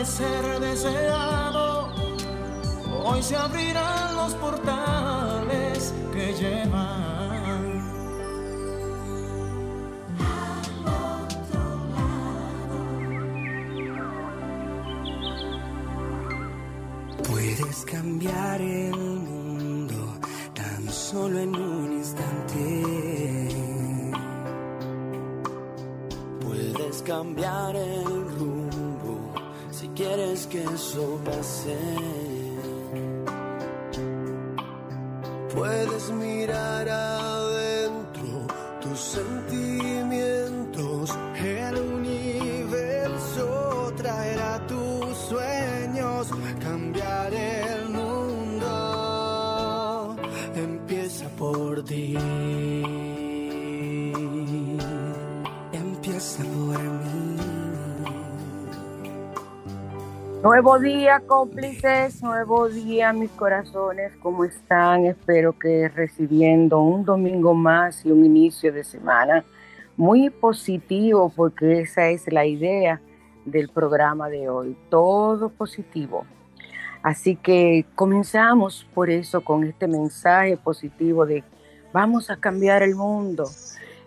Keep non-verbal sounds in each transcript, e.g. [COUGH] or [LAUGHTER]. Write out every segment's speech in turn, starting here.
Amanecer deseado. Hoy se abrirán los portales que llevan eso Nuevo día, cómplices, nuevo día, mis corazones, ¿cómo están? Espero que recibiendo un domingo más y un inicio de semana muy positivo, porque esa es la idea del programa de hoy, todo positivo. Así que comenzamos por eso con este mensaje positivo de vamos a cambiar el mundo.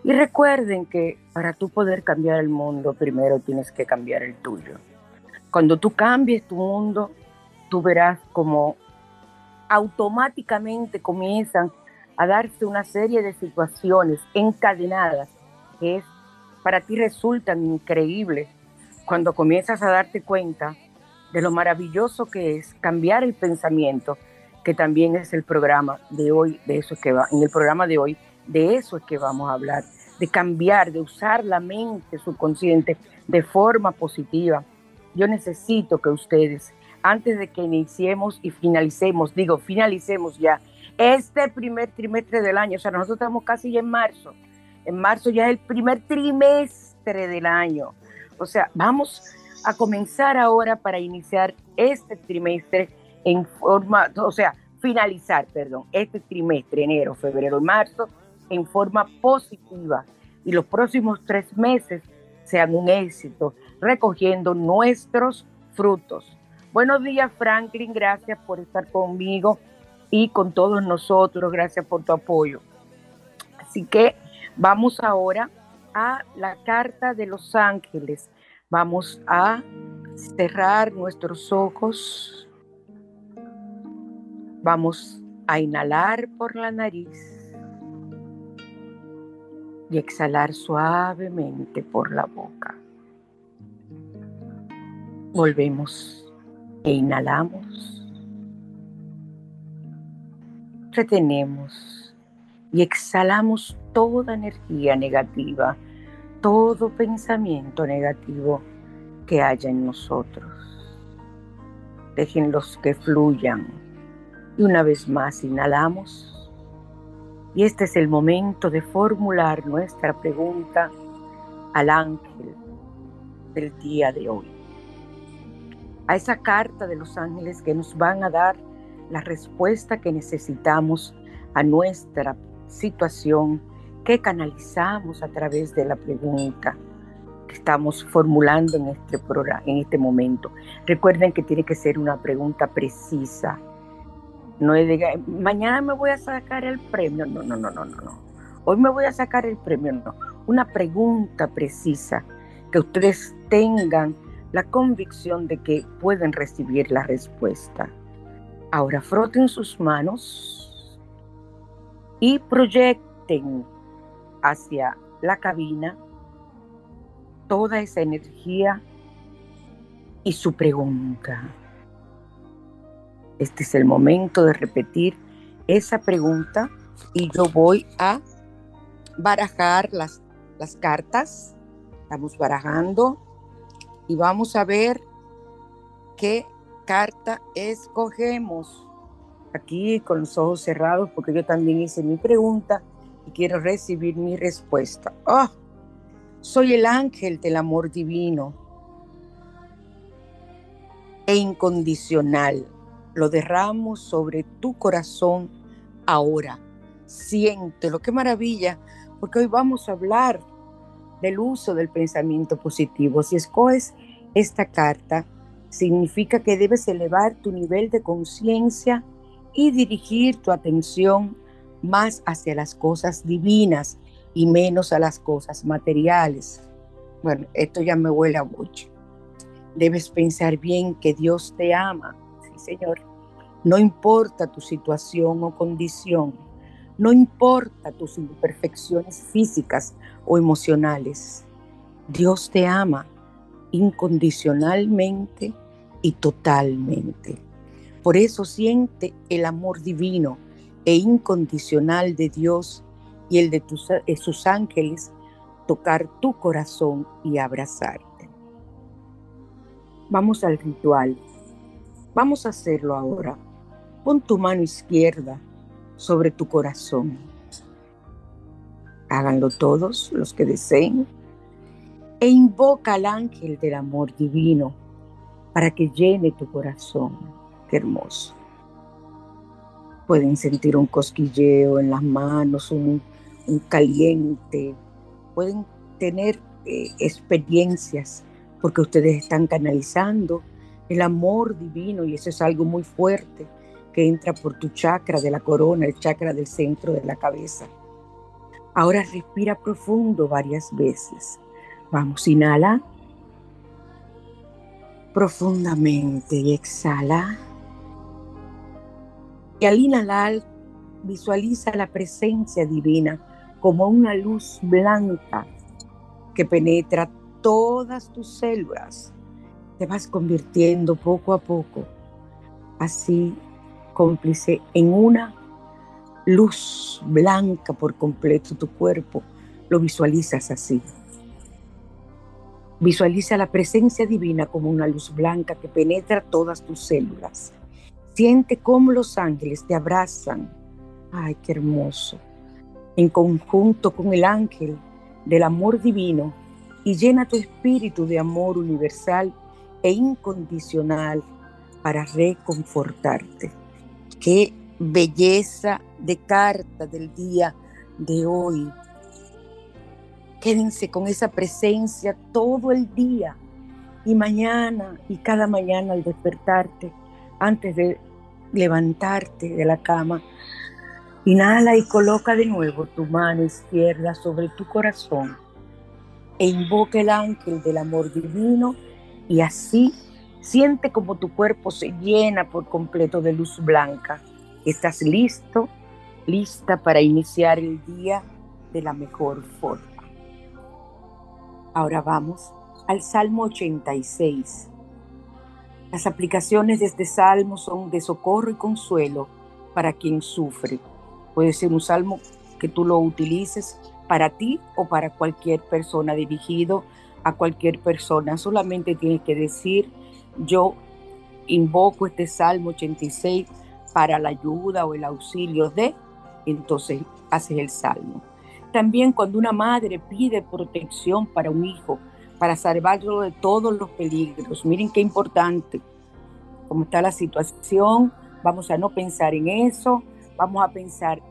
Y recuerden que para tú poder cambiar el mundo, primero tienes que cambiar el tuyo. Cuando tú cambies tu mundo, tú verás como automáticamente comienzan a darse una serie de situaciones encadenadas que para ti resultan increíbles cuando comienzas a darte cuenta de lo maravilloso que es cambiar el pensamiento, que también es el programa de hoy, de eso es que va, en el programa de hoy, de eso es que vamos a hablar, de cambiar, de usar la mente subconsciente de forma positiva. Yo necesito que ustedes, antes de que iniciemos y finalicemos, digo, finalicemos ya este primer trimestre del año, o sea, nosotros estamos casi ya en marzo, en marzo ya es el primer trimestre del año, o sea, vamos a comenzar ahora para iniciar este trimestre en forma, o sea, finalizar, perdón, este trimestre, enero, febrero y marzo, en forma positiva. Y los próximos tres meses sean un éxito, recogiendo nuestros frutos. Buenos días, Franklin, gracias por estar conmigo y con todos nosotros, gracias por tu apoyo. Así que vamos ahora a la carta de los ángeles. Vamos a cerrar nuestros ojos. Vamos a inhalar por la nariz y exhalar suavemente por la boca. Volvemos e inhalamos. Retenemos y exhalamos toda energía negativa, todo pensamiento negativo que haya en nosotros. Déjenlos que fluyan. Y una vez más inhalamos. Y este es el momento de formular nuestra pregunta al ángel del día de hoy. A esa carta de los ángeles que nos van a dar la respuesta que necesitamos a nuestra situación que canalizamos a través de la pregunta que estamos formulando en este programa, en este momento. Recuerden que tiene que ser una pregunta precisa. No es de mañana me voy a sacar el premio. No, no, no, no, no, no. Hoy me voy a sacar el premio. No. Una pregunta precisa que ustedes tengan la convicción de que pueden recibir la respuesta. Ahora froten sus manos y proyecten hacia la cabina toda esa energía y su pregunta. Este es el momento de repetir esa pregunta y yo voy a barajar las, las cartas. Estamos barajando y vamos a ver qué carta escogemos. Aquí con los ojos cerrados porque yo también hice mi pregunta y quiero recibir mi respuesta. Oh, soy el ángel del amor divino e incondicional. Lo derramo sobre tu corazón ahora. Siéntelo, qué maravilla, porque hoy vamos a hablar del uso del pensamiento positivo. Si escoges esta carta, significa que debes elevar tu nivel de conciencia y dirigir tu atención más hacia las cosas divinas y menos a las cosas materiales. Bueno, esto ya me huele a mucho. Debes pensar bien que Dios te ama, sí Señor. No importa tu situación o condición, no importa tus imperfecciones físicas o emocionales. Dios te ama incondicionalmente y totalmente. Por eso siente el amor divino e incondicional de Dios y el de tus, eh, sus ángeles tocar tu corazón y abrazarte. Vamos al ritual. Vamos a hacerlo ahora. Pon tu mano izquierda sobre tu corazón. Háganlo todos los que deseen. E invoca al ángel del amor divino para que llene tu corazón. Qué hermoso. Pueden sentir un cosquilleo en las manos, un, caliente. Pueden tener eh, experiencias porque ustedes están canalizando el amor divino y eso es algo muy fuerte que entra por tu chakra de la corona, el chakra del centro de la cabeza. Ahora respira profundo varias veces. Vamos, inhala profundamente y exhala. Y al inhalar, visualiza la presencia divina como una luz blanca que penetra todas tus células. Te vas convirtiendo poco a poco, así cómplice en una luz blanca por completo tu cuerpo. Lo visualizas así. Visualiza la presencia divina como una luz blanca que penetra todas tus células. Siente cómo los ángeles te abrazan. Ay, qué hermoso. En conjunto con el ángel del amor divino y llena tu espíritu de amor universal e incondicional para reconfortarte. Qué belleza de carta del día de hoy. Quédense con esa presencia todo el día y mañana y cada mañana al despertarte, antes de levantarte de la cama, inhala y coloca de nuevo tu mano izquierda sobre tu corazón e invoca el ángel del amor divino y así Siente como tu cuerpo se llena por completo de luz blanca. Estás listo, lista para iniciar el día de la mejor forma. Ahora vamos al Salmo 86. Las aplicaciones de este salmo son de socorro y consuelo para quien sufre. Puede ser un salmo que tú lo utilices para ti o para cualquier persona, dirigido a cualquier persona. Solamente tienes que decir, yo invoco este Salmo 86 para la ayuda o el auxilio de, entonces haces el Salmo. También cuando una madre pide protección para un hijo, para salvarlo de todos los peligros, miren qué importante, cómo está la situación, vamos a no pensar en eso, vamos a pensar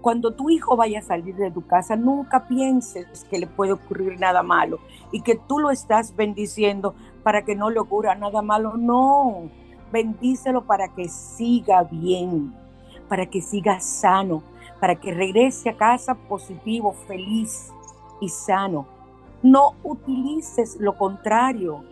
cuando tu hijo vaya a salir de tu casa, nunca pienses que le puede ocurrir nada malo y que tú lo estás bendiciendo para que no le ocurra nada malo. No, bendícelo para que siga bien, para que siga sano, para que regrese a casa positivo, feliz y sano. No utilices lo contrario.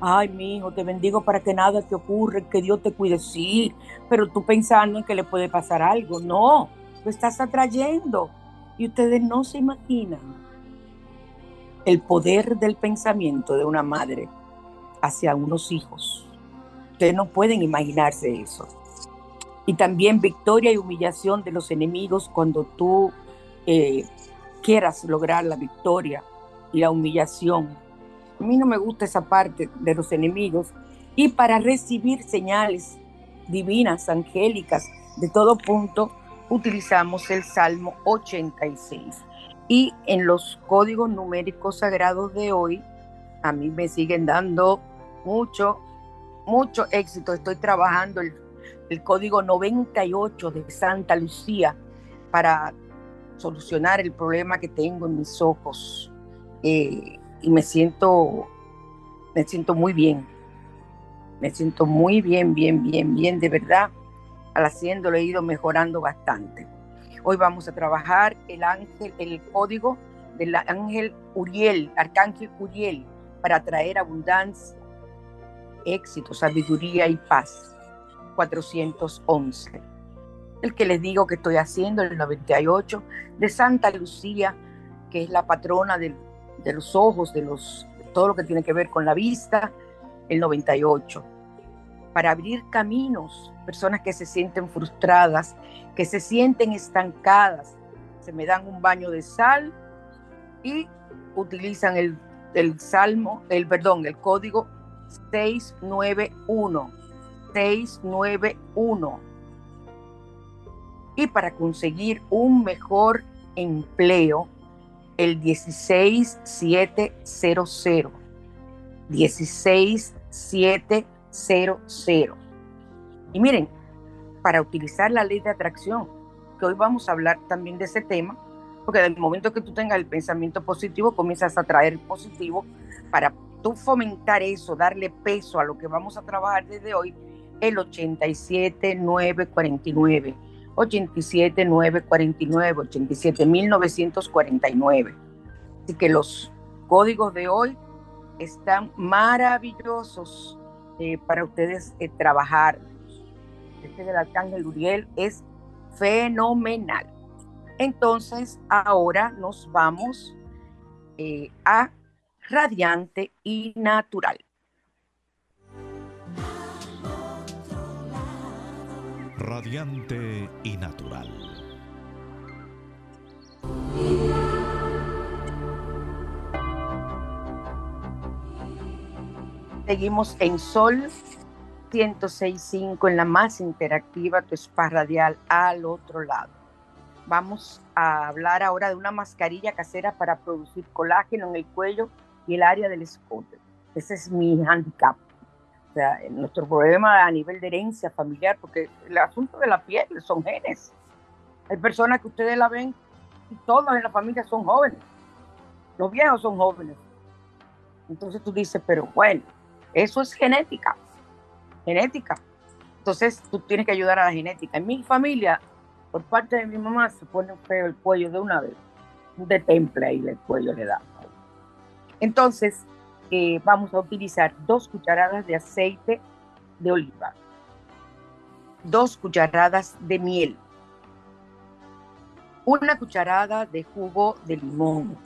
Ay, mi hijo, te bendigo para que nada te ocurra, que Dios te cuide. Sí, pero tú pensando en que le puede pasar algo. No lo estás atrayendo. Y ustedes no se imaginan el poder del pensamiento de una madre hacia unos hijos. Ustedes no pueden imaginarse eso. Y también victoria y humillación de los enemigos cuando tú eh, quieras lograr la victoria y la humillación. A mí no me gusta esa parte de los enemigos. Y para recibir señales divinas, angélicas, de todo punto, utilizamos el Salmo 86. Y en los códigos numéricos sagrados de hoy, a mí me siguen dando mucho, mucho éxito. Estoy trabajando el, código 98 de Santa Lucía para solucionar el problema que tengo en mis ojos. Eh, y me siento, me siento muy bien. Me siento muy bien, bien, bien, bien, de verdad al haciéndolo he ido mejorando bastante. Hoy vamos a trabajar el ángel, el código del ángel Uriel, arcángel Uriel, para traer abundancia, éxito, sabiduría y paz. 411. El que les digo que estoy haciendo, el 98, de Santa Lucía, que es la patrona de, de los ojos, de los, todo lo que tiene que ver con la vista, el 98 para abrir caminos, personas que se sienten frustradas, que se sienten estancadas, se me dan un baño de sal y utilizan el, el salmo, el perdón, el código 691. 691. Y para conseguir un mejor empleo, el 16700. 16700 00. Y miren, para utilizar la ley de atracción, que hoy vamos a hablar también de ese tema, porque del momento que tú tengas el pensamiento positivo, comienzas a traer positivo para tú fomentar eso, darle peso a lo que vamos a trabajar desde hoy, el 87949, 87949, 87949. Así que los códigos de hoy están maravillosos eh, para ustedes eh, trabajar. Este del Arcángel Uriel es fenomenal. Entonces, ahora nos vamos eh, a radiante y natural. Radiante y natural. Seguimos en Sol 106.5 en la más interactiva, tu spa radial al otro lado. Vamos a hablar ahora de una mascarilla casera para producir colágeno en el cuello y el área del escote. Ese es mi handicap. O sea, nuestro problema a nivel de herencia familiar, porque el asunto de la piel son genes. Hay personas que ustedes la ven y todos en la familia son jóvenes. Los viejos son jóvenes. Entonces tú dices, pero bueno, eso es genética, genética. Entonces tú tienes que ayudar a la genética. En mi familia, por parte de mi mamá, se pone feo el cuello de una vez. De temple ahí el cuello le da. Entonces, eh, vamos a utilizar dos cucharadas de aceite de oliva, dos cucharadas de miel, una cucharada de jugo de limón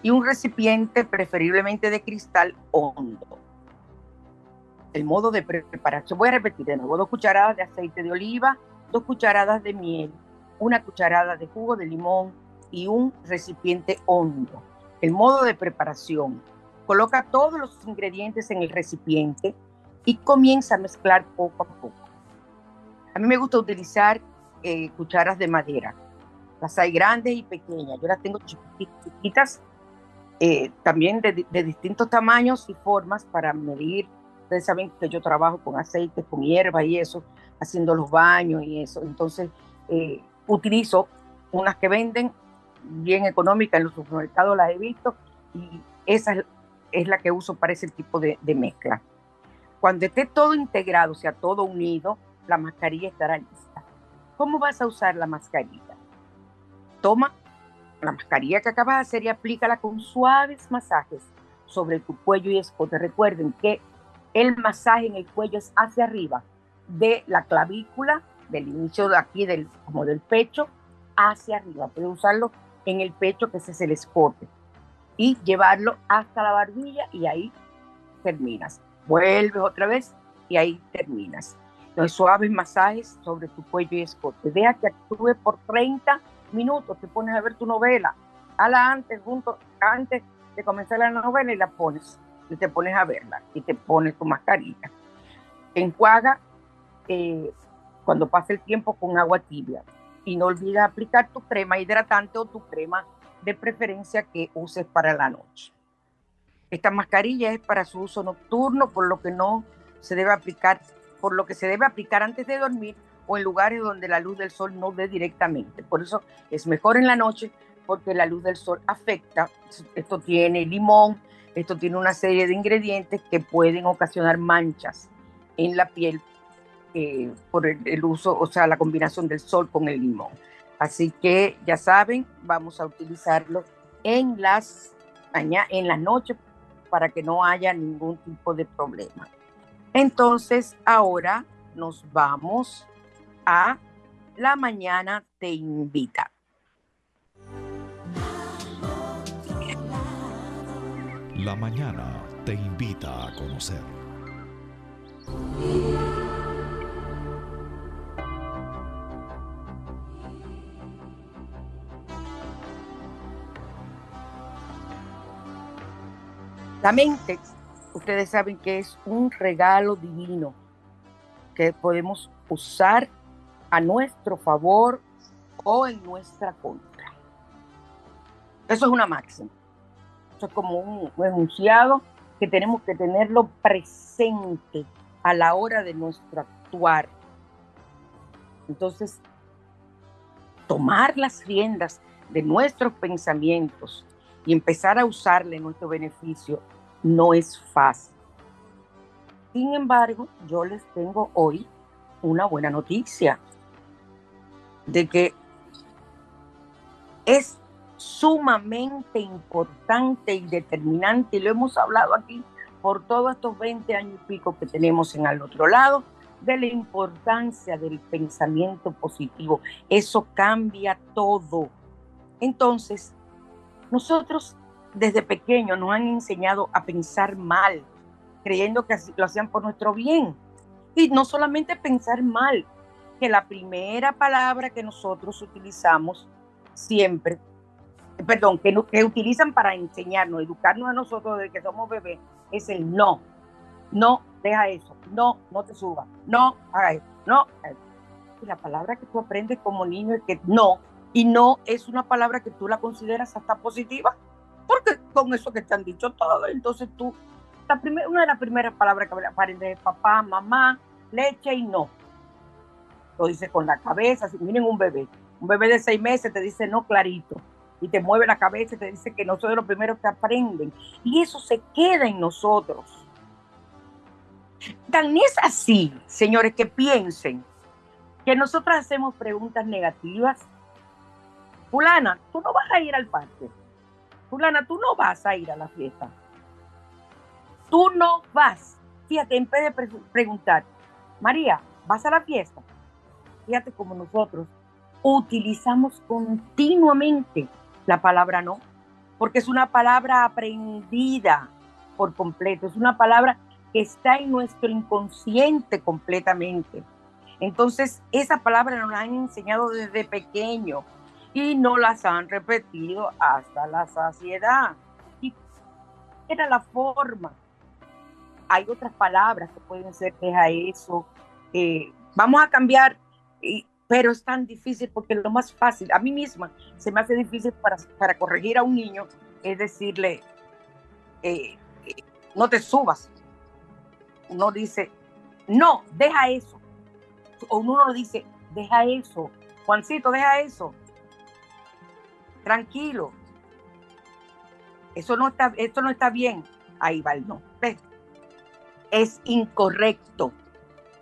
y un recipiente preferiblemente de cristal hondo el modo de preparación. Voy a repetir de nuevo, dos cucharadas de aceite de oliva, dos cucharadas de miel, una cucharada de jugo de limón y un recipiente hondo. El modo de preparación. Coloca todos los ingredientes en el recipiente y comienza a mezclar poco a poco. A mí me gusta utilizar eh, cucharas de madera. Las hay grandes y pequeñas. Yo las tengo chiquitas, eh, también de, distintos tamaños y formas para medir. Ustedes saben que yo trabajo con aceite, con hierba y eso, haciendo los baños y eso. Entonces, eh, utilizo unas que venden bien económicas en los supermercados, las he visto, y esa es, la que uso para ese tipo de, de mezcla. Cuando esté todo integrado, o sea, todo unido, la mascarilla estará lista. ¿Cómo vas a usar la mascarilla? Toma la mascarilla que acabas de hacer y aplícala con suaves masajes sobre tu cuello y escote. Recuerden que el masaje en el cuello es hacia arriba, de la clavícula, del inicio de aquí, del, como del pecho, hacia arriba. Puedes usarlo en el pecho, que ese es el escote, y llevarlo hasta la barbilla y ahí terminas. Vuelves otra vez y ahí terminas. Entonces, suaves masajes sobre tu cuello y escote. Deja que actúe por 30 minutos. Te pones a ver tu novela. Hala antes, junto, antes de comenzar la novela y la pones. Y te pones a verla y te pones tu mascarilla. Enjuaga eh, cuando pase el tiempo con agua tibia. Y no olvides aplicar tu crema hidratante o tu crema de preferencia que uses para la noche. Esta mascarilla es para su uso nocturno, por lo que no se debe aplicar, por lo que se debe aplicar antes de dormir o en lugares donde la luz del sol no dé directamente. Por eso es mejor en la noche porque la luz del sol afecta. Esto tiene limón, esto tiene una serie de ingredientes que pueden ocasionar manchas en la piel eh, por el, uso, o sea, la combinación del sol con el limón. Así que ya saben, vamos a utilizarlo en las, en las noches para que no haya ningún tipo de problema. Entonces, ahora nos vamos a La Mañana Te Invita. La Mañana Te Invita a conocer. La mente, ustedes saben que es un regalo divino que podemos usar a nuestro favor o en nuestra contra. Eso es una máxima. Eso es como un, enunciado que tenemos que tenerlo presente a la hora de nuestro actuar. Entonces, tomar las riendas de nuestros pensamientos y empezar a usarle nuestro beneficio no es fácil. Sin embargo, yo les tengo hoy una buena noticia de que es sumamente importante y determinante, y lo hemos hablado aquí por todos estos 20 años y pico que tenemos en al otro lado, de la importancia del pensamiento positivo. Eso cambia todo. Entonces, nosotros desde pequeños nos han enseñado a pensar mal, creyendo que lo hacían por nuestro bien. Y no solamente pensar mal, que la primera palabra que nosotros utilizamos siempre, perdón, que, utilizan para enseñarnos, educarnos a nosotros desde que somos bebés, es el no. No, deja eso. No, no te subas. No, haga eso. No. Y la palabra que tú aprendes como niño es que no. Y no es una palabra que tú la consideras hasta positiva porque con eso que te han dicho todo, entonces tú, la primera, una de las primeras palabras que aparece es papá, mamá, leche y no. Lo dice con la cabeza, miren un bebé, un bebé de seis meses te dice no clarito y te mueve la cabeza y te dice que no soy de los primeros que aprenden. Y eso se queda en nosotros. Tan es así, señores, que piensen que nosotros hacemos preguntas negativas. Fulana, tú no vas a ir al parque fulana, tú no vas a ir a la fiesta. Tú no vas. Fíjate, en vez de preguntar, María, ¿vas a la fiesta? Fíjate como nosotros utilizamos continuamente la palabra no, porque es una palabra aprendida por completo, es una palabra que está en nuestro inconsciente completamente. Entonces, esa palabra nos la han enseñado desde pequeño y no las han repetido hasta la saciedad. Y era la forma. Hay otras palabras que pueden ser, deja eso, eh, vamos a cambiar, pero es tan difícil porque lo más fácil, a mí misma se me hace difícil para, para corregir a un niño, es decirle, eh, eh, no te subas. Uno dice, no, deja eso. O uno lo dice, deja eso. Juancito, deja eso tranquilo. Eso no está, esto no está bien. Ahí va el no. Es incorrecto.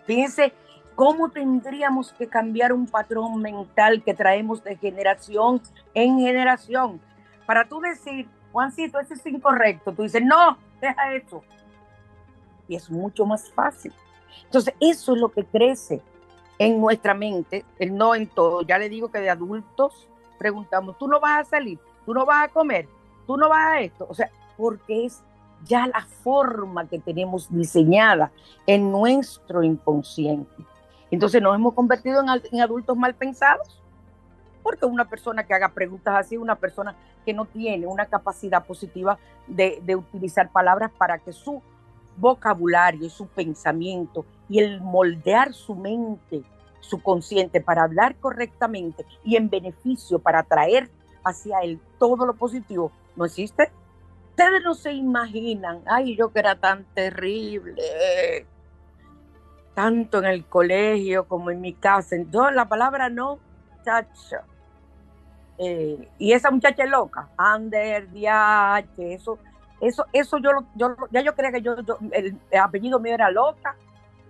Fíjense cómo tendríamos que cambiar un patrón mental que traemos de generación en generación. Para tú decir, Juancito, eso es incorrecto. Tú dices, no, deja eso. Y es mucho más fácil. Entonces, eso es lo que crece en nuestra mente, el no en todo. Ya le digo que de adultos preguntamos, tú no vas a salir, tú no vas a comer, tú no vas a esto. O sea, porque es ya la forma que tenemos diseñada en nuestro inconsciente. Entonces nos hemos convertido en, adultos mal pensados, porque una persona que haga preguntas así, una persona que no tiene una capacidad positiva de, de utilizar palabras para que su vocabulario su pensamiento y el moldear su mente su consciente para hablar correctamente y en beneficio para atraer hacia él todo lo positivo, ¿no existe? Ustedes no se imaginan, ay, yo que era tan terrible, tanto en el colegio como en mi casa. Yo la palabra no, chacha. Eh, y esa muchacha es loca, Ander, DH, eso, eso, eso yo, yo, ya yo creía que yo, el, apellido mío era loca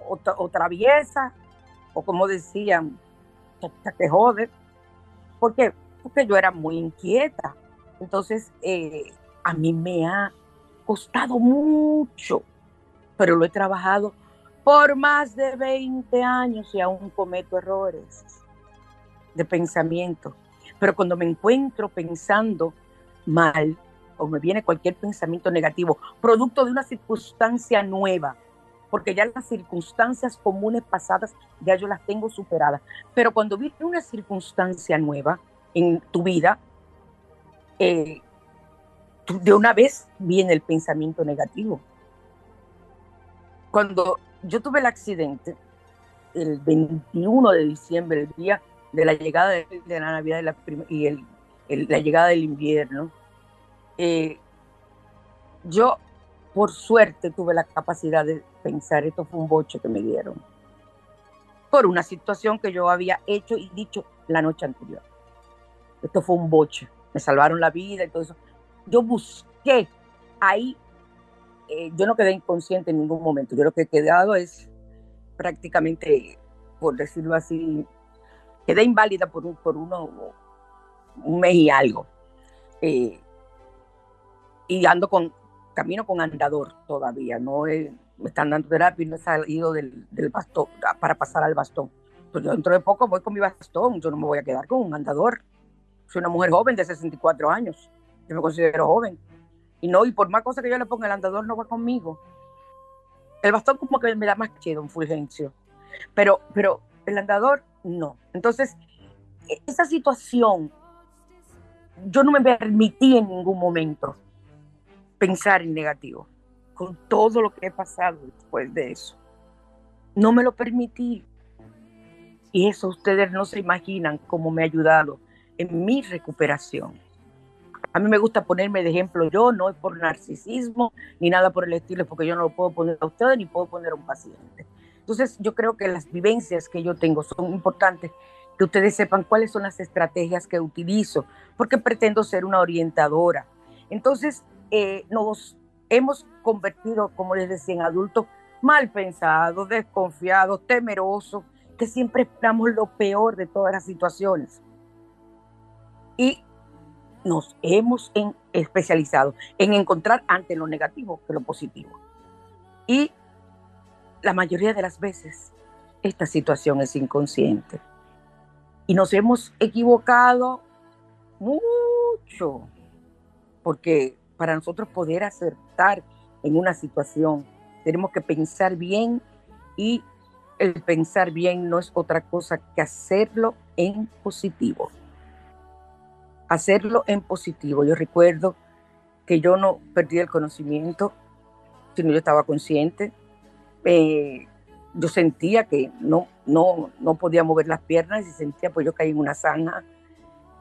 o traviesa, o como decían, que jode. ¿Por qué? Porque yo era muy inquieta. Entonces, eh, a mí me ha costado mucho, pero lo he trabajado por más de 20 años y aún cometo errores de pensamiento. Pero cuando me encuentro pensando mal o me viene cualquier pensamiento negativo, producto de una circunstancia nueva, porque ya las circunstancias comunes pasadas ya yo las tengo superadas. Pero cuando viene una circunstancia nueva en tu vida, eh, de una vez viene el pensamiento negativo. Cuando yo tuve el accidente, el 21 de diciembre, el día de la llegada de, la Navidad y, la llegada del invierno, eh, yo por suerte tuve la capacidad de pensar, esto fue un boche que me dieron, por una situación que yo había hecho y dicho la noche anterior. Esto fue un boche, me salvaron la vida y todo eso. Yo busqué ahí, eh, yo no quedé inconsciente en ningún momento, yo lo que he quedado es prácticamente, por decirlo así, quedé inválida por, un, por uno, un mes y algo. Eh, y ando con, camino con andador todavía, no me están dando terapia y no he salido del, bastón para pasar al bastón. Pues yo dentro de poco voy con mi bastón, yo no me voy a quedar con un andador. Soy una mujer joven de 64 años, yo me considero joven. Y no, y por más cosas que yo le ponga, el andador no va conmigo. El bastón como que me da más chido, un Fulgencio. Pero, pero el andador no. Entonces, e, esa situación, yo no me permití en ningún momento pensar en negativo, con todo lo que he pasado después de eso. No me lo permití. Y eso ustedes no se imaginan cómo me ha ayudado en mi recuperación. A mí me gusta ponerme de ejemplo yo, no es por narcisismo ni nada por el estilo, porque yo no lo puedo poner a ustedes ni puedo poner a un paciente. Entonces yo creo que las vivencias que yo tengo son importantes, que ustedes sepan cuáles son las estrategias que utilizo, porque pretendo ser una orientadora. Entonces, eh, nos hemos convertido, como les decía, en adultos mal pensados, desconfiados, temerosos, que siempre esperamos lo peor de todas las situaciones. Y nos hemos especializado en encontrar ante lo negativo que lo positivo. Y la mayoría de las veces esta situación es inconsciente. Y nos hemos equivocado mucho, porque para nosotros poder acertar en una situación, tenemos que pensar bien y el pensar bien no es otra cosa que hacerlo en positivo. hacerlo en positivo. Yo recuerdo que yo no perdí el conocimiento, sino yo estaba consciente. Eh, yo sentía que no, no, no podía mover las piernas y sentía, pues yo caí en una zanja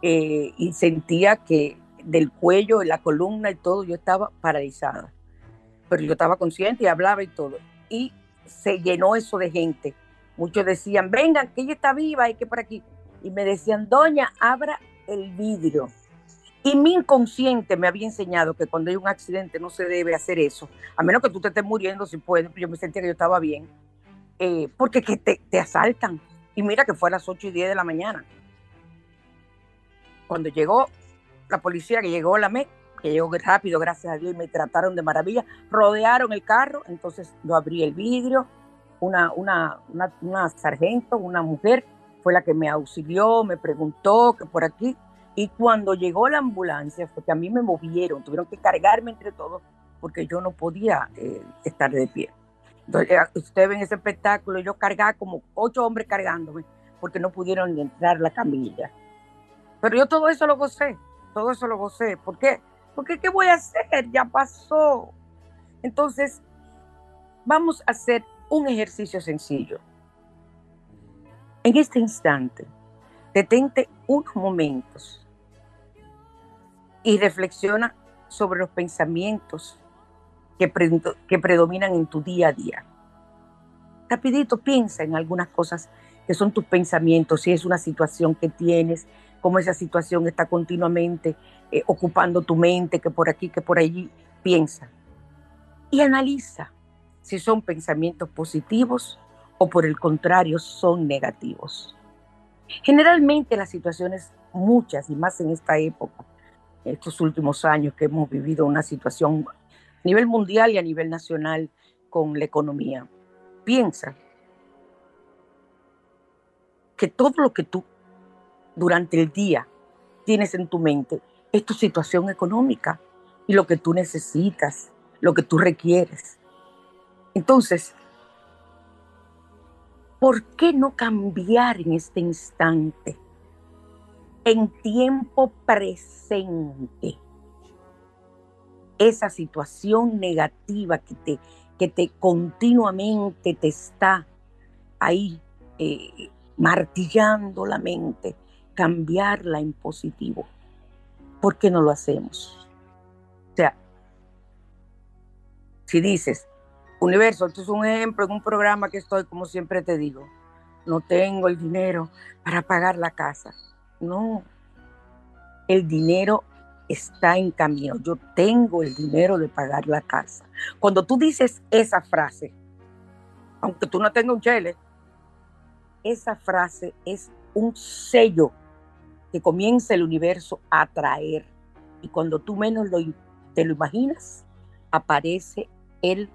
eh, y sentía que del cuello, la columna y todo, yo estaba paralizada. Pero yo estaba consciente y hablaba y todo. Y se llenó eso de gente. Muchos decían, vengan, que ella está viva y que por aquí. Y me decían, doña, abra el vidrio. Y mi inconsciente me había enseñado que cuando hay un accidente no se debe hacer eso, a menos que tú te estés muriendo si puedes, yo me sentía que yo estaba bien, eh, porque que te, te, asaltan. Y mira que fue a las 8 y 10 de la mañana. Cuando llegó la policía, que llegó la MEC, que llegó rápido, gracias a Dios, y me trataron de maravilla, rodearon el carro, entonces yo abrí el vidrio, una, una, una, una sargento, una mujer, fue la que me auxilió, me preguntó que por aquí, y cuando llegó la ambulancia, fue que a mí me movieron, tuvieron que cargarme entre todos porque yo no podía eh, estar de pie. Entonces, eh, usted ven ese espectáculo, yo cargaba como ocho hombres cargándome porque no pudieron entrar la camilla. Pero yo todo eso lo gocé, todo eso lo gocé. ¿Por qué? Porque ¿qué voy a hacer? Ya pasó. Entonces, vamos a hacer un ejercicio sencillo. En este instante, detente unos momentos y reflexiona sobre los pensamientos que, que predominan en tu día a día. Rapidito piensa en algunas cosas que son tus pensamientos, si es una situación que tienes, cómo esa situación está continuamente eh, ocupando tu mente, que por aquí, que por allí, piensa. Y analiza si son pensamientos positivos o por el contrario son negativos. Generalmente las situaciones, muchas y más en esta época, estos últimos años que hemos vivido una situación a nivel mundial y a nivel nacional con la economía, piensa que todo lo que tú durante el día tienes en tu mente es tu situación económica y lo que tú necesitas, lo que tú requieres. Entonces, ¿por qué no cambiar en este instante, en tiempo presente, esa situación negativa que te, que te continuamente te está ahí eh, martillando la mente? Cambiarla en positivo. ¿Por qué no lo hacemos? O sea, si dices, universo, esto es un ejemplo en un programa que estoy, como siempre te digo, no tengo el dinero para pagar la casa. No, el dinero está en camino. Yo tengo el dinero de pagar la casa. Cuando tú dices esa frase, aunque tú no tengas un chele, esa frase es un sello que comienza el universo a atraer. Y cuando tú menos lo, te lo imaginas, aparece el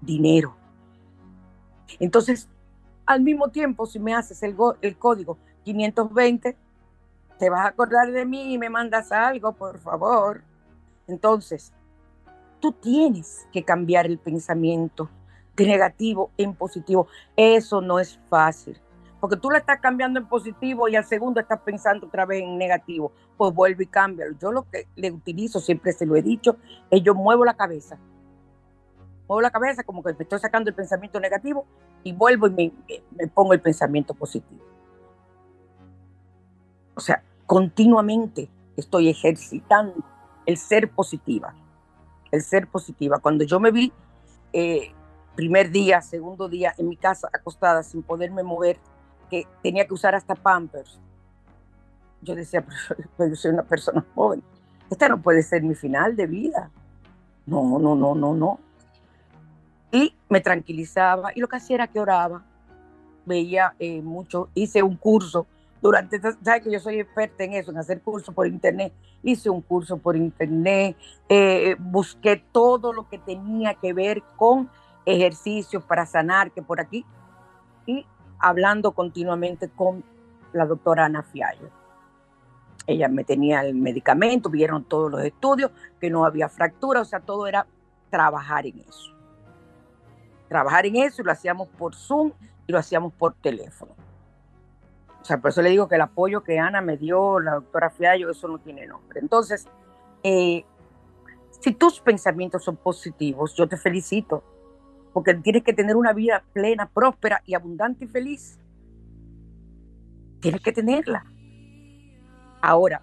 dinero. Entonces, al mismo tiempo, si me haces el, el código 520, te vas a acordar de mí y me mandas algo, por favor. Entonces, tú tienes que cambiar el pensamiento de negativo en positivo. Eso no es fácil porque tú le estás cambiando en positivo y al segundo estás pensando otra vez en negativo, pues vuelve y cámbialo. Yo lo que le utilizo, siempre se lo he dicho, es yo muevo la cabeza. Muevo la cabeza como que me estoy sacando el pensamiento negativo y vuelvo y me, pongo el pensamiento positivo. O sea, continuamente estoy ejercitando el ser positiva, el ser positiva. Cuando yo me vi eh, primer día, segundo día en mi casa acostada sin poderme mover, que tenía que usar hasta Pampers. Yo decía, pero, [LAUGHS] yo soy una persona joven. Esta no puede ser mi final de vida. No, no, no, no, no. Y me tranquilizaba y lo que hacía era que oraba. Veía eh, mucho, hice un curso durante, sabes que yo soy experta en eso, en hacer cursos por internet. Hice un curso por internet, eh, busqué todo lo que tenía que ver con ejercicios para sanar, que por aquí. Y hablando continuamente con la doctora Ana Fiallo. Ella me tenía el medicamento, vieron todos los estudios, que no había fractura, o sea, todo era trabajar en eso. Trabajar en eso y lo hacíamos por Zoom y lo hacíamos por teléfono. O sea, por eso le digo que el apoyo que Ana me dio, la doctora Fiallo, eso no tiene nombre. Entonces, eh, si tus pensamientos son positivos, yo te felicito, porque tienes que tener una vida plena, próspera y abundante y feliz. Tienes que tenerla. Ahora,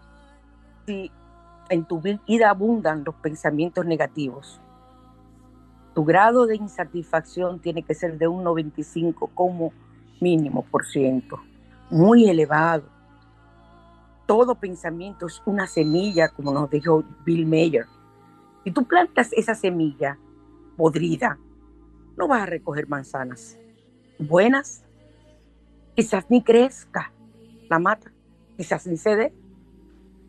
si en tu vida abundan los pensamientos negativos, tu grado de insatisfacción tiene que ser de un 95 como mínimo por ciento, muy elevado. Todo pensamiento es una semilla, como nos dijo Bill Mayer. Si tú plantas esa semilla podrida, no vas a recoger manzanas buenas. Quizás ni crezca la mata, quizás ni se dé.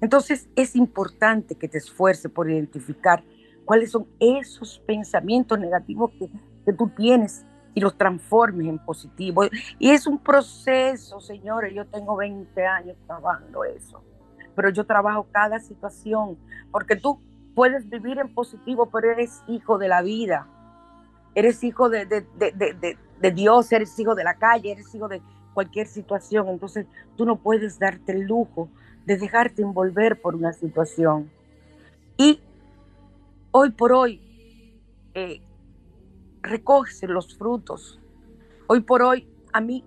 Entonces es importante que te esfuerces por identificar cuáles son esos pensamientos negativos que, que tú tienes y los transformes en positivos. Y es un proceso, señores. Yo tengo 20 años trabajando eso. Pero yo trabajo cada situación, porque tú puedes vivir en positivo, pero eres hijo de la vida. Eres hijo de, de, de, de, Dios, eres hijo de la calle, eres hijo de cualquier situación. Entonces tú no puedes darte el lujo de dejarte envolver por una situación. Y hoy por hoy, eh, recoge los frutos. Hoy por hoy, a mí,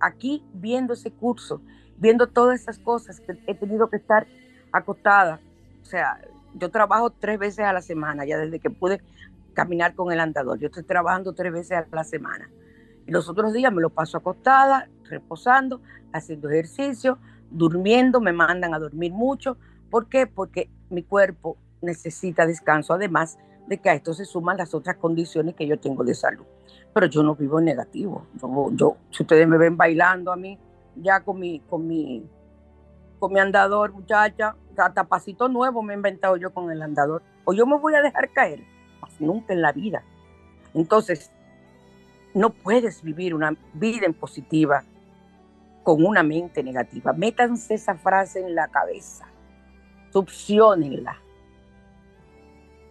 aquí viendo ese curso, viendo todas esas cosas que he tenido que estar acostada, o sea, yo trabajo tres veces a la semana, ya desde que pude caminar con el andador. Yo estoy trabajando tres veces a la semana. Y los otros días me lo paso acostada, reposando, haciendo ejercicio, durmiendo, me mandan a dormir mucho. ¿Por qué? Porque mi cuerpo necesita descanso, además de que a esto se suman las otras condiciones que yo tengo de salud. Pero yo no vivo en negativo. Yo, si ustedes me ven bailando a mí, ya con mi, con mi, con mi andador, muchacha, hasta pasito nuevo me he inventado yo con el andador. O yo me voy a dejar caer, nunca en la vida. Entonces, no puedes vivir una vida en positiva con una mente negativa. Métanse esa frase en la cabeza, subciónenla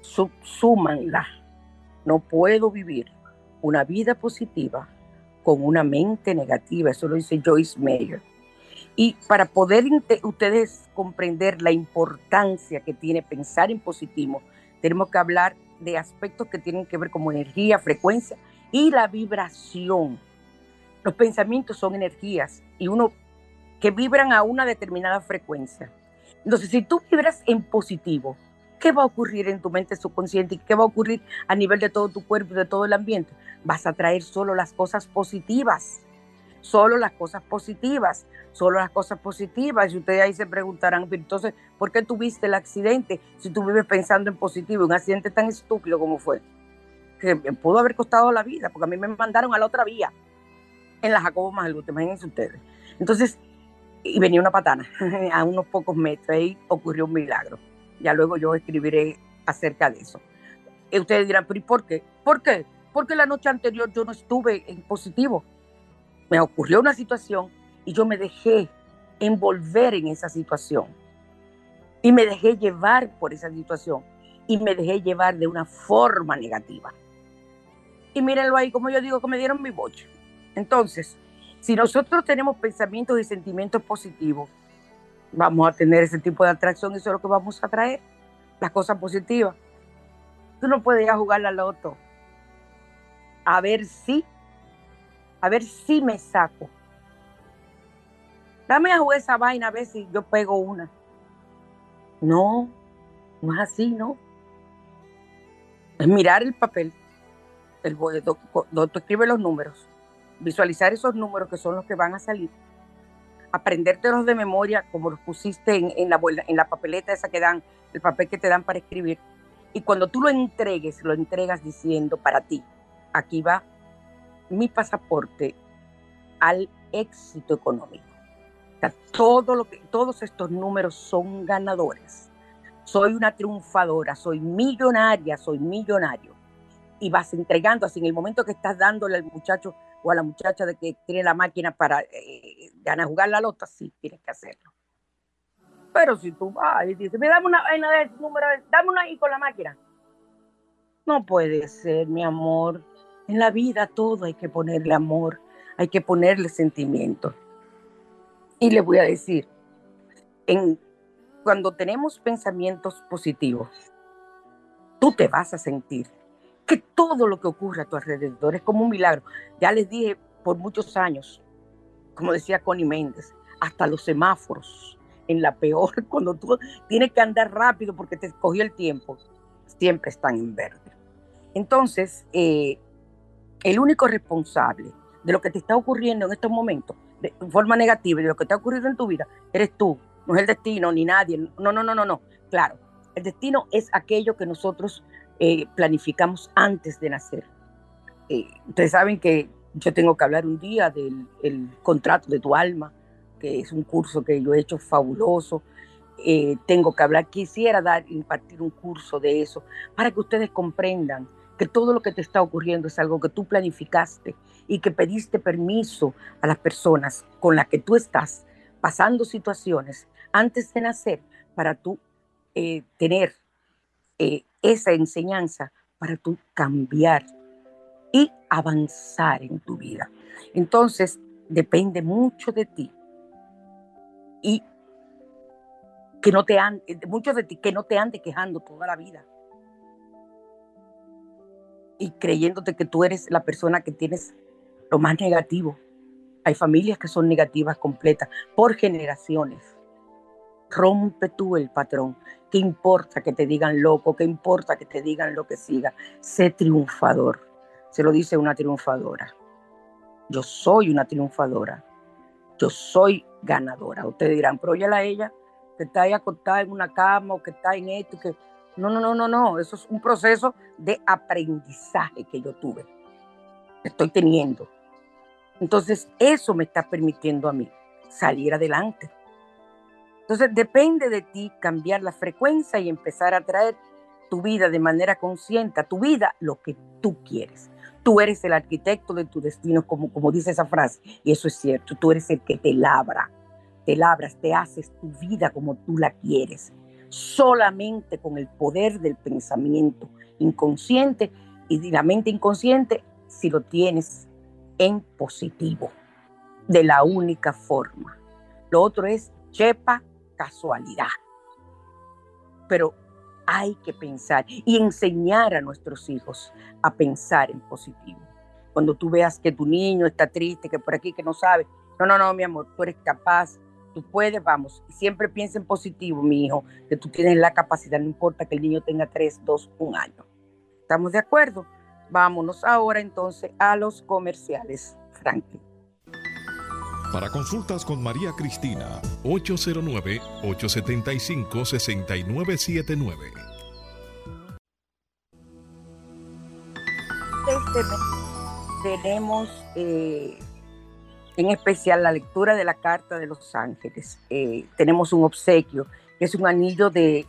subsúmanla. No puedo vivir una vida positiva con una mente negativa. Eso lo dice Joyce Mayer. Y para poder ustedes comprender la importancia que tiene pensar en positivo, tenemos que hablar de aspectos que tienen que ver como energía, frecuencia y la vibración. Los pensamientos son energías y uno que vibran a una determinada frecuencia. Entonces, si tú vibras en positivo, ¿qué va a ocurrir en tu mente subconsciente y qué va a ocurrir a nivel de todo tu cuerpo de todo el ambiente? Vas a traer solo las cosas positivas, solo las cosas positivas, solo las cosas positivas. Y ustedes ahí se preguntarán, entonces, ¿por qué tuviste el accidente si tú vives pensando en positivo? Un accidente tan estúpido como fue, que me pudo haber costado la vida, porque a mí me mandaron a la otra vía, en la Jacobo Magalute, imagínense ustedes. Entonces, y venía una patana [LAUGHS] a unos pocos metros, ahí ocurrió un milagro. Ya luego yo escribiré acerca de eso. Y ustedes dirán, pero ¿y por qué? ¿Por qué? Porque la noche anterior yo no estuve en positivo. Me ocurrió una situación y yo me dejé envolver en esa situación. Y me dejé llevar por esa situación. Y me dejé llevar de una forma negativa. Y mírenlo ahí, como yo digo, que me dieron mi boche. Entonces, si nosotros tenemos pensamientos y sentimientos positivos, vamos a tener ese tipo de atracción eso es lo que vamos a traer, las cosas positivas. Tú no puedes ir a jugar la loto a ver si, a ver si me saco. Dame a jugar esa vaina a ver si yo pego una. No, no es así, ¿no? Es mirar el papel, el donde tú escribes los números, visualizar esos números que son los que van a salir aprendértelos de memoria, como los pusiste en, la, en la papeleta esa que dan, el papel que te dan para escribir. Y cuando tú lo entregues, lo entregas diciendo para ti, aquí va mi pasaporte al éxito económico. todo lo que, todos estos números son ganadores. Soy una triunfadora, soy millonaria, soy millonario. Y vas entregando así en el momento que estás dándole al muchacho o a la muchacha de que tiene la máquina para eh, jugar la lota, sí, tienes que hacerlo. Pero si tú vas y dices, me dame una vaina de número, dame una ahí con la máquina. No puede ser, mi amor. En la vida todo hay que ponerle amor, hay que ponerle sentimiento. Y le voy a decir, cuando tenemos pensamientos positivos, tú te vas a sentir que todo lo que ocurre a tu alrededor es como un milagro. Ya les dije por muchos años, como decía Connie Méndez, hasta los semáforos, en la peor, [LAUGHS] cuando tú tienes que andar rápido porque te escogió el tiempo, siempre están en verde. Entonces, eh, el único responsable de lo que te está ocurriendo en estos momentos, de forma negativa, de lo que te ha ocurrido en tu vida, eres tú, no es el destino ni nadie. No, no, no, no, no. Claro, el destino es aquello que nosotros eh, planificamos antes de nacer. Eh, ustedes saben que yo tengo que hablar un día del contrato de tu alma, que es un curso que yo he hecho fabuloso. Eh, tengo que hablar, quisiera dar, impartir un curso de eso para que ustedes comprendan que todo lo que te está ocurriendo es algo que tú planificaste y que pediste permiso a las personas con las que tú estás pasando situaciones antes de nacer para tú eh, tener eh, esa enseñanza, para tú cambiar y avanzar en tu vida. Entonces, depende mucho de ti y que no te ande, muchos de ti que no te ande quejando toda la vida y creyéndote que tú eres la persona que tienes lo más negativo. Hay familias que son negativas completas por generaciones. Rompe tú el patrón. ¿Qué importa que te digan loco? ¿Qué importa que te digan lo que siga? Sé triunfador. Se lo dice una triunfadora. Yo soy una triunfadora yo soy ganadora. Ustedes dirán, pero oye a ella que está ahí acostada en una cama o que está en esto, que no, no, no, no, no, eso es un proceso de aprendizaje que yo tuve, estoy teniendo. Entonces, eso me está permitiendo a mí salir adelante. Entonces, depende de ti cambiar la frecuencia y empezar a traer tu vida de manera consciente, a tu vida lo que tú quieres. Tú eres el arquitecto de tu destino, como, como dice esa frase, y eso es cierto, tú eres el que te labra, te labras, te haces tu vida como tú la quieres, solamente con el poder del pensamiento inconsciente y de la mente inconsciente si lo tienes en positivo, de la única forma. Lo otro es chepa casualidad. Pero hay que pensar y enseñar a nuestros hijos a pensar en positivo. Cuando tú veas que tu niño está triste, que por aquí, que no sabe, no, no, no, mi amor, tú eres capaz, tú puedes, vamos. Siempre piensa en positivo, mi hijo, que tú tienes la capacidad, no importa que el niño tenga tres, dos, un año. ¿Estamos de acuerdo? Vámonos ahora entonces a los comerciales, Franklin. Para consultas con María Cristina, 809-875-6979. Este mes tenemos eh, en especial la lectura de la Carta de los Ángeles. Eh, tenemos un obsequio, que es un anillo de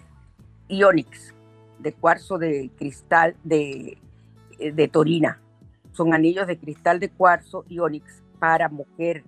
Ionix, de cuarzo de cristal de, eh, de Torina. Son anillos de cristal de cuarzo Ionix para mujer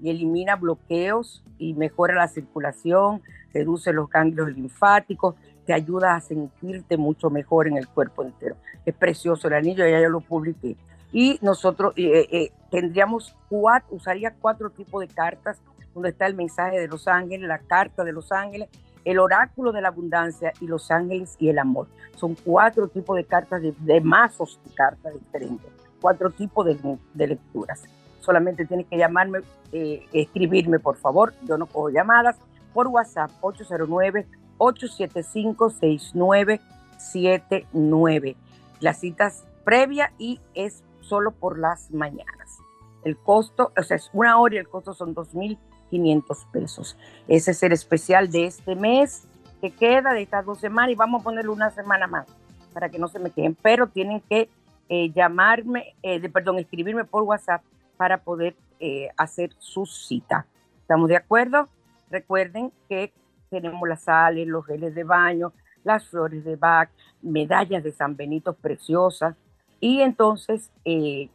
y elimina bloqueos y mejora la circulación, reduce los ganglios linfáticos, te ayuda a sentirte mucho mejor en el cuerpo entero. Es precioso el anillo, ya lo publiqué. Y nosotros eh, eh, tendríamos cuatro, usaría cuatro tipos de cartas, donde está el mensaje de los ángeles, la carta de los ángeles, el oráculo de la abundancia y los ángeles y el amor. Son cuatro tipos de cartas, de, mazos de cartas diferentes, cuatro tipos de, de lecturas solamente tiene que llamarme, eh, escribirme por favor, yo no cojo llamadas, por WhatsApp 809-875-6979. Las citas previa y es solo por las mañanas. El costo, o sea, es una hora y el costo son 2.500 pesos. Ese es el especial de este mes que queda de estas dos semanas y vamos a ponerle una semana más para que no se me queden, pero tienen que eh, llamarme, eh, de, perdón, escribirme por WhatsApp para poder eh, hacer su cita. ¿Estamos de acuerdo? Recuerden que tenemos las sales, los geles de baño, las flores de Bach, medallas de San Benito preciosas. Y entonces, eh,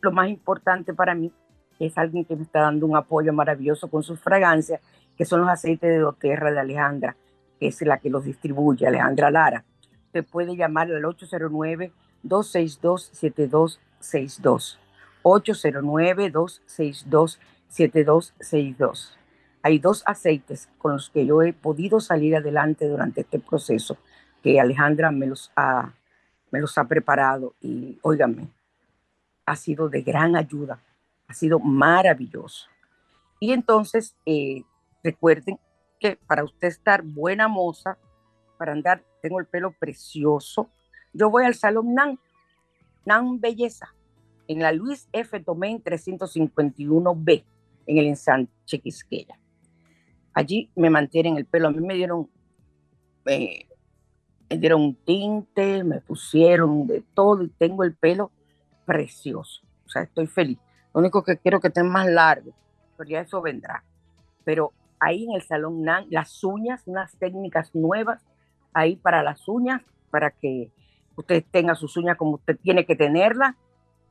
lo más importante para mí es alguien que me está dando un apoyo maravilloso con sus fragancias, que son los aceites de doTERRA de Alejandra, que es la que los distribuye, Alejandra Lara. Usted puede llamar al 809-262-7262. 809-262-7262. hay dos aceites con los que yo he podido salir adelante durante este proceso, que Alejandra me los ha, me los ha preparado y, óigame, ha sido de gran ayuda, ha sido maravilloso. Y entonces, eh, recuerden que para usted estar buena moza, para andar, tengo el pelo precioso, yo voy al Salón NAN, NAN Belleza, en la Luis F. Tomén 351B, en el ensanche Quisqueya. Allí me mantienen el pelo. A mí me dieron, me dieron un tinte, me pusieron de todo y tengo el pelo precioso. O sea, estoy feliz. Lo único que quiero que esté más largo, pero ya eso vendrá. Pero ahí en el Salón NAN, las uñas, unas técnicas nuevas ahí para las uñas, para que usted tenga sus uñas como usted tiene que tenerlas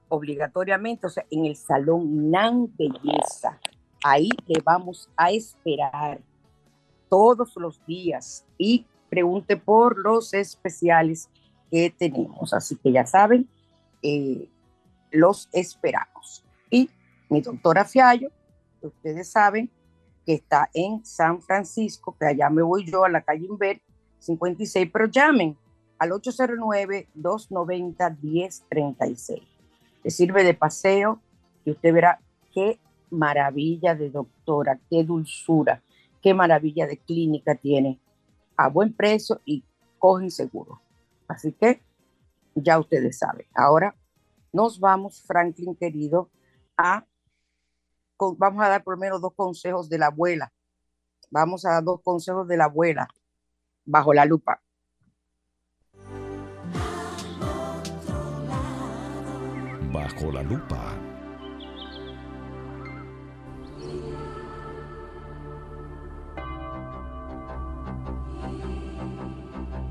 obligatoriamente, o sea, en el Salón NAN Belleza. Ahí le vamos a esperar todos los días y pregunte por los especiales que tenemos. Así que ya saben, eh, los esperamos. Y mi doctora Fiallo, ustedes saben que está en San Francisco, que allá me voy yo a la calle Inver 56, pero llamen al 809-290-1036. Le sirve de paseo y usted verá qué maravilla de doctora, qué dulzura, qué maravilla de clínica tiene a buen precio y cogen seguro. Así que ya ustedes saben. Ahora nos vamos, Franklin querido, a vamos a dar primero dos consejos de la abuela. Vamos a dar dos consejos de la abuela bajo la lupa. Bajo la lupa.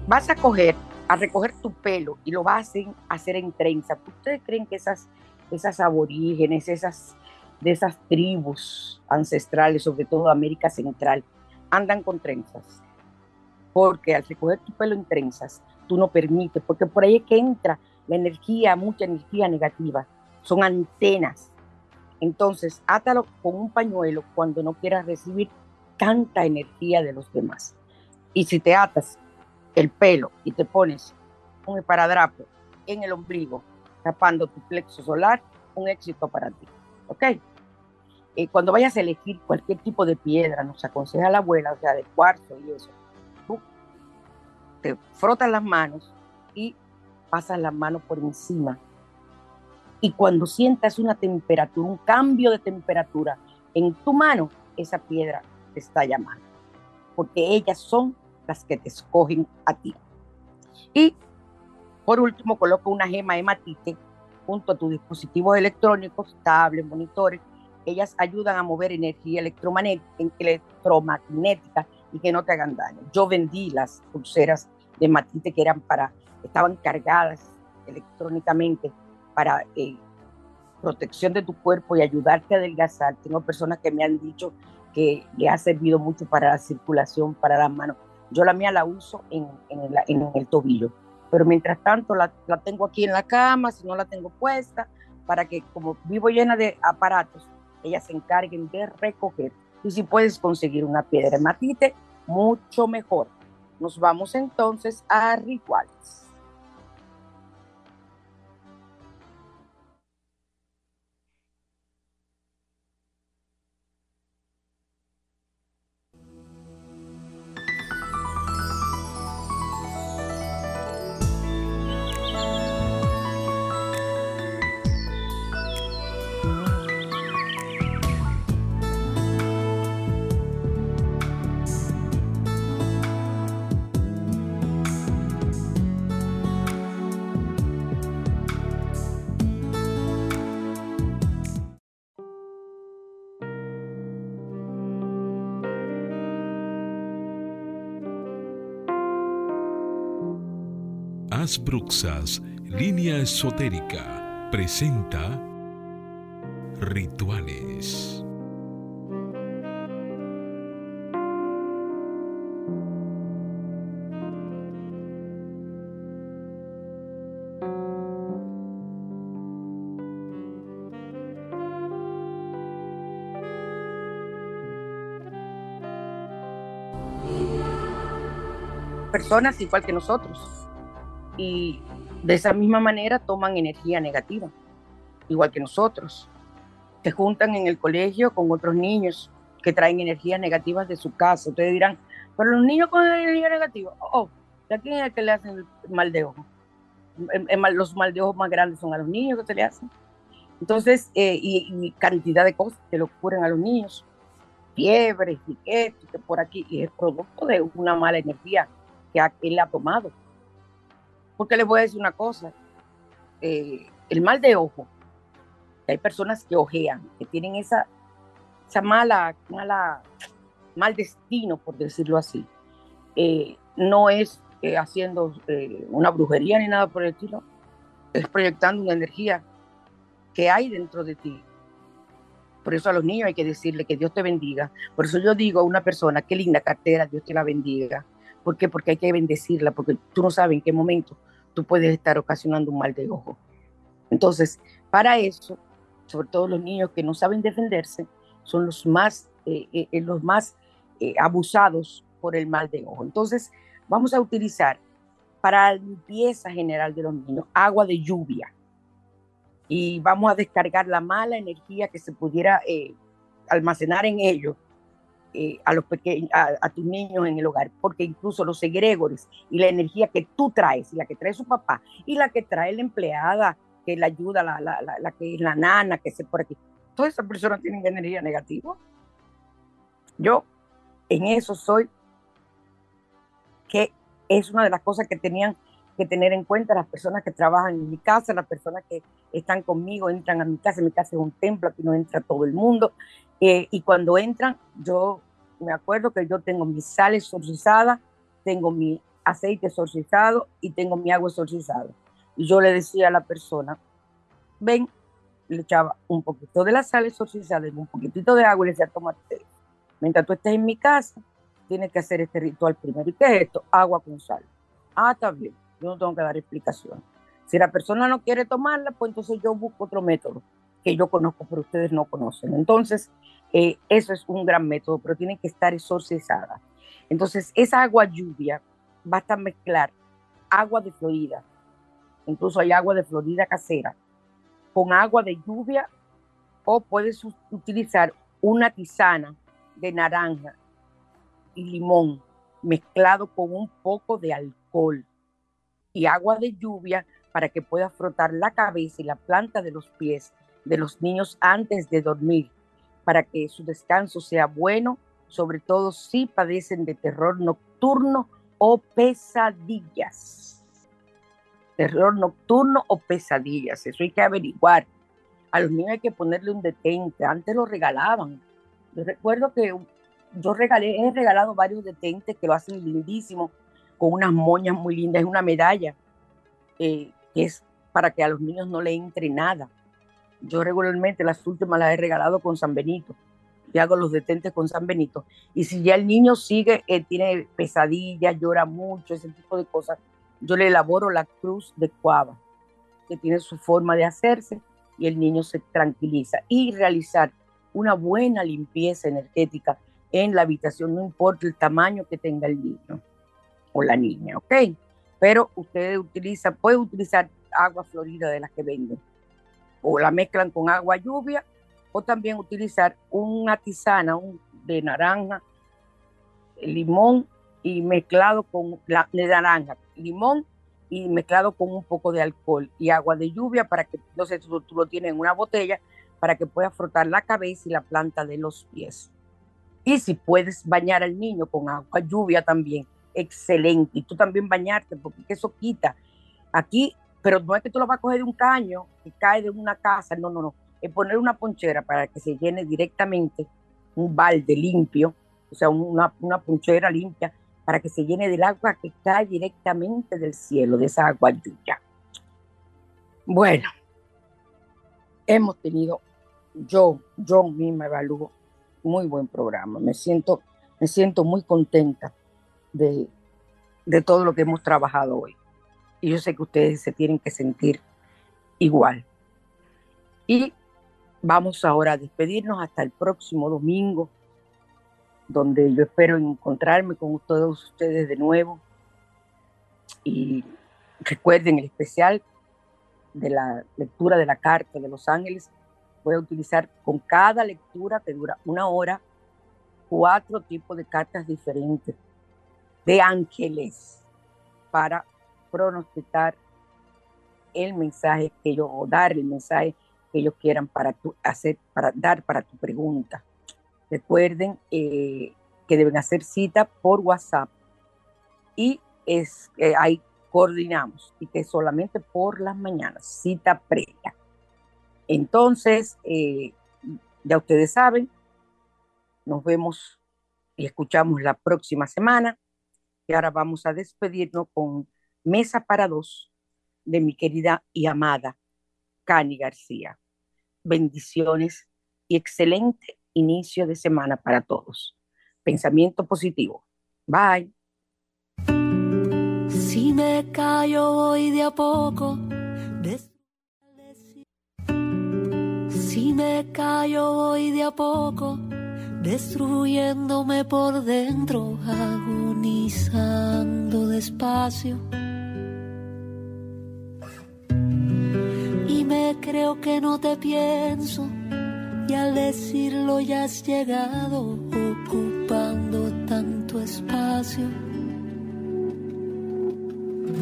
Vas a coger, a recoger tu pelo y lo vas a hacer en trenza. ¿Ustedes creen que esas, esas aborígenes, esas de esas tribus ancestrales, sobre todo América Central, andan con trenzas? Porque al recoger tu pelo en trenzas, tú no permites, porque por ahí es que entra la energía, mucha energía negativa. Son antenas. Entonces, átalo con un pañuelo cuando no quieras recibir tanta energía de los demás. Y si te atas el pelo y te pones un esparadrapo en el ombligo, tapando tu plexo solar, un éxito para ti. ¿Ok? Eh, cuando vayas a elegir cualquier tipo de piedra, nos aconseja la abuela, o sea, de cuarzo y eso, tú te frotas las manos y pasas las manos por encima. Y cuando sientas una temperatura, un cambio de temperatura en tu mano, esa piedra te está llamando. Porque ellas son las que te escogen a ti. Y por último, coloca una gema hematite junto a tus dispositivos electrónicos, tablets, monitores. Ellas ayudan a mover energía electromagnética y que no te hagan daño. Yo vendí las pulseras de hematite que eran para, estaban cargadas electrónicamente para eh, protección de tu cuerpo y ayudarte a adelgazar. Tengo personas que me han dicho que le ha servido mucho para la circulación, para las manos. Yo la mía la uso en, el, tobillo, pero mientras tanto la, tengo aquí en la cama, si no la tengo puesta, para que como vivo llena de aparatos, ellas se encarguen de recoger. Y si puedes conseguir una piedra matite, mucho mejor. Nos vamos entonces a rituales. Paz Bruxas, línea esotérica, presenta Rituales. personas igual que nosotros. Y de esa misma manera toman energía negativa, igual que nosotros. Se juntan en el colegio con otros niños que traen energías negativas de su casa. Ustedes dirán, pero los niños con energía negativa, oh, ¿a quién es el que le hacen el mal de ojo? Los mal de ojo más grandes son a los niños que se le hacen. Entonces, eh, y, cantidad de cosas que le ocurren a los niños, fiebres y esto, que por aquí, y es producto de una mala energía que él ha tomado. Porque les voy a decir una cosa, eh, el mal de ojo, hay personas que ojean, que tienen esa, mala, mala, mal destino, por decirlo así. Eh, no es haciendo una brujería ni nada por el estilo, es proyectando una energía que hay dentro de ti. Por eso a los niños hay que decirle que Dios te bendiga. Por eso yo digo a una persona, qué linda cartera, Dios te la bendiga. ¿Por qué? Porque hay que bendecirla, porque tú no sabes en qué momento tú puedes estar ocasionando un mal de ojo. Entonces, para eso, sobre todo los niños que no saben defenderse, son los más, eh, eh, eh, los más abusados por el mal de ojo. Entonces, vamos a utilizar para limpieza general de los niños agua de lluvia y vamos a descargar la mala energía que se pudiera almacenar en ellos eh, a los pequeños, a, tus niños en el hogar, porque incluso los egregores y la energía que tú traes, y la que trae su papá, y la que trae la empleada, que le ayuda, la, la, la, que es la nana, que se por aquí, todas esas personas tienen energía negativa. Yo en eso soy, que es una de las cosas que tenían tener en cuenta las personas que trabajan en mi casa, las personas que están conmigo, entran a mi casa, mi casa es un templo, aquí no entra todo el mundo, eh, y cuando entran, yo me acuerdo que yo tengo mis sales exorcizadas, tengo mi aceite exorcizado y tengo mi agua exorcizada. Y yo le decía a la persona, ven, le echaba un poquito de la sal exorcizada un poquitito de agua y le decía, tómate. Mientras tú estés en mi casa, tienes que hacer este ritual primero. ¿Y qué es esto? Agua con sal. Ah, está bien yo no tengo que dar explicación. Si la persona no quiere tomarla, pues entonces yo busco otro método que yo conozco, pero ustedes no conocen. Entonces, eh, eso es un gran método, pero tiene que estar exorcizada. Entonces, esa agua lluvia basta mezclar agua de Florida, incluso hay agua de Florida casera, con agua de lluvia o puedes utilizar una tisana de naranja y limón mezclado con un poco de alcohol y agua de lluvia para que pueda frotar la cabeza y la planta de los pies de los niños antes de dormir, para que su descanso sea bueno, sobre todo si padecen de terror nocturno o pesadillas. Terror nocturno o pesadillas, eso hay que averiguar. A los niños hay que ponerle un detente, antes lo regalaban. Yo recuerdo que yo regalé, he regalado varios detentes que lo hacen lindísimo con unas moñas muy lindas, es una medalla eh, que es para que a los niños no le entre nada. Yo regularmente las últimas las he regalado con San Benito y hago los detentes con San Benito. Y si ya el niño sigue, eh, tiene pesadillas, llora mucho, ese tipo de cosas, yo le elaboro la cruz de cuava, que tiene su forma de hacerse y el niño se tranquiliza. Y realizar una buena limpieza energética en la habitación, no importa el tamaño que tenga el niño o la niña, ¿ok? Pero ustedes utilizan, pueden utilizar agua florida de las que venden, o la mezclan con agua lluvia, o también utilizar una tisana de naranja, limón y mezclado con la de naranja, limón y mezclado con un poco de alcohol y agua de lluvia para que, entonces tú, tú lo tienes en una botella para que pueda frotar la cabeza y la planta de los pies. Y si puedes bañar al niño con agua lluvia también, excelente. Y tú también bañarte, porque eso quita. Aquí, pero no es que tú lo vas a coger de un caño que cae de una casa, no, no, no. Es poner una ponchera para que se llene directamente un balde limpio, o sea, una, una ponchera limpia, para que se llene del agua que cae directamente del cielo, de esa agua lluvia. Bueno, hemos tenido, yo, yo misma evalúo, muy buen programa. Me siento, me siento muy contenta de, todo lo que hemos trabajado hoy. Y yo sé que ustedes se tienen que sentir igual. Y vamos ahora a despedirnos hasta el próximo domingo, donde yo espero encontrarme con todos ustedes de nuevo Y recuerden el especial de la lectura de la carta de los ángeles. Voy a utilizar con cada lectura que dura una hora cuatro tipos de cartas diferentes de ángeles para pronosticar el mensaje que ellos, o dar el mensaje que ellos quieran para tu, hacer, para dar para tu pregunta. Recuerden eh, que deben hacer cita por WhatsApp y es eh, ahí coordinamos y que solamente por las mañanas, cita previa. Entonces, eh, ya ustedes saben, nos vemos y escuchamos la próxima semana. Y ahora vamos a despedirnos con Mesa para dos de mi querida y amada Cani García. Bendiciones y excelente inicio de semana para todos. Pensamiento positivo. Bye. Si me callo voy de a poco. Si me callo voy de a poco, destruyéndome por dentro, agonizando despacio creo que no te pienso y al decirlo ya has llegado ocupando tanto espacio.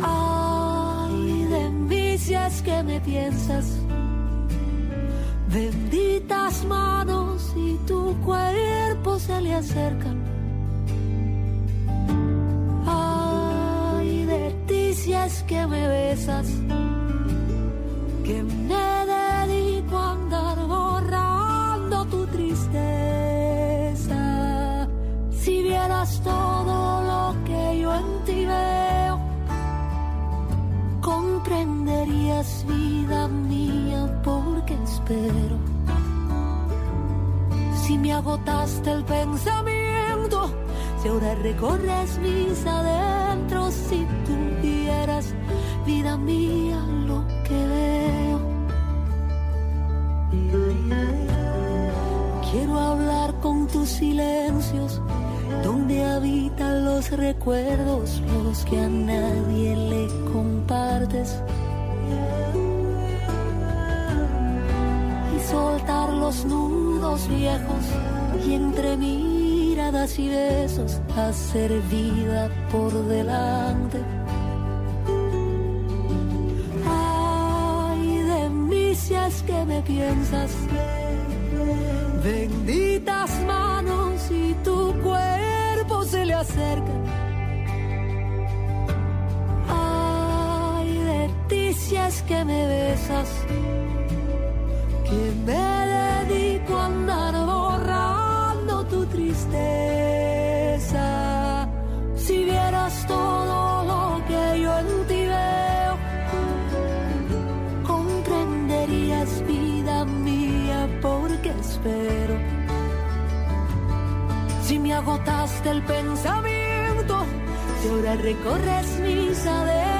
Ay, de mí que me piensas. Benditas manos y tu cuerpo se le acercan. Ay, de ti si es que me besas que me dedico a andar borrando tu tristeza. Si vieras todo lo que yo en ti veo, comprenderías vida mía porque Si me agotaste el pensamiento, si ahora recorres mis adentros, si tuvieras vida mía lo que veo. Quiero hablar con tus silencios, donde habitan los recuerdos, los que a nadie le compartes. Soltar los nudos viejos y entre miradas y besos hacer vida por delante. Ay, de mí si que me piensas benditas manos y tu cuerpo se le acerca. Ay, de ti si es que me besas, que me dedico a andar borrando tu tristeza. Si vieras todo lo que yo en ti veo, comprenderías vida mía porque espero. Si me agotaste el pensamiento, si ahora recorres mis adentros,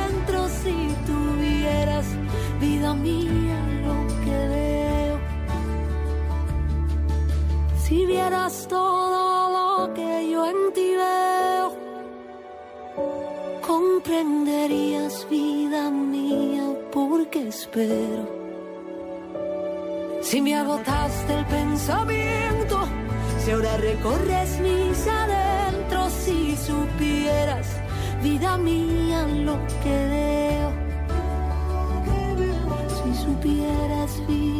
vieras todo lo que yo en ti veo, comprenderías vida mía porque espero. Si me agotaste el pensamiento, si ahora recorres mis adentros, si supieras, vida mía, lo que veo. Si supieras, vida